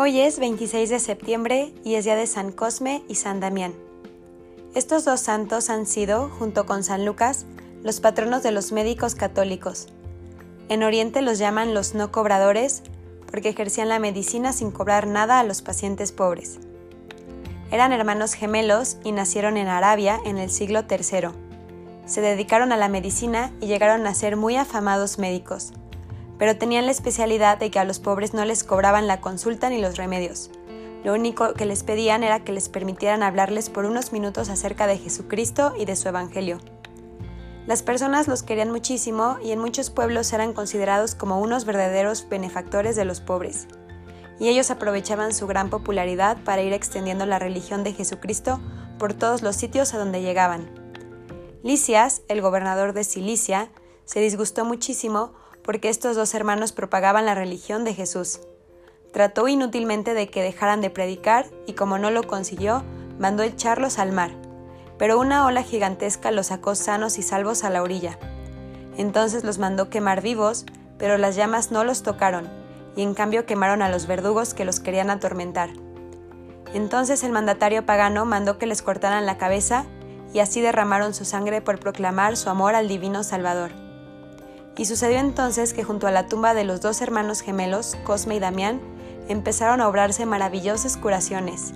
Hoy es 26 de septiembre y es día de San Cosme y San Damián. Estos dos santos han sido, junto con San Lucas, los patronos de los médicos católicos. En Oriente los llaman los no cobradores porque ejercían la medicina sin cobrar nada a los pacientes pobres. Eran hermanos gemelos y nacieron en Arabia en el siglo III. Se dedicaron a la medicina y llegaron a ser muy afamados médicos pero tenían la especialidad de que a los pobres no les cobraban la consulta ni los remedios. Lo único que les pedían era que les permitieran hablarles por unos minutos acerca de Jesucristo y de su Evangelio. Las personas los querían muchísimo y en muchos pueblos eran considerados como unos verdaderos benefactores de los pobres. Y ellos aprovechaban su gran popularidad para ir extendiendo la religión de Jesucristo por todos los sitios a donde llegaban. Licias, el gobernador de Cilicia, se disgustó muchísimo porque estos dos hermanos propagaban la religión de Jesús. Trató inútilmente de que dejaran de predicar y como no lo consiguió, mandó echarlos al mar. Pero una ola gigantesca los sacó sanos y salvos a la orilla. Entonces los mandó quemar vivos, pero las llamas no los tocaron, y en cambio quemaron a los verdugos que los querían atormentar. Entonces el mandatario pagano mandó que les cortaran la cabeza, y así derramaron su sangre por proclamar su amor al divino Salvador. Y sucedió entonces que junto a la tumba de los dos hermanos gemelos, Cosme y Damián, empezaron a obrarse maravillosas curaciones.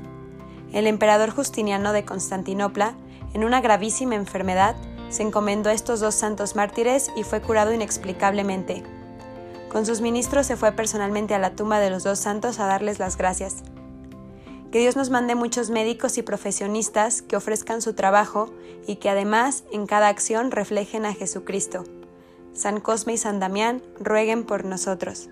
El emperador Justiniano de Constantinopla, en una gravísima enfermedad, se encomendó a estos dos santos mártires y fue curado inexplicablemente. Con sus ministros se fue personalmente a la tumba de los dos santos a darles las gracias. Que Dios nos mande muchos médicos y profesionistas que ofrezcan su trabajo y que además en cada acción reflejen a Jesucristo. San Cosme y San Damián rueguen por nosotros.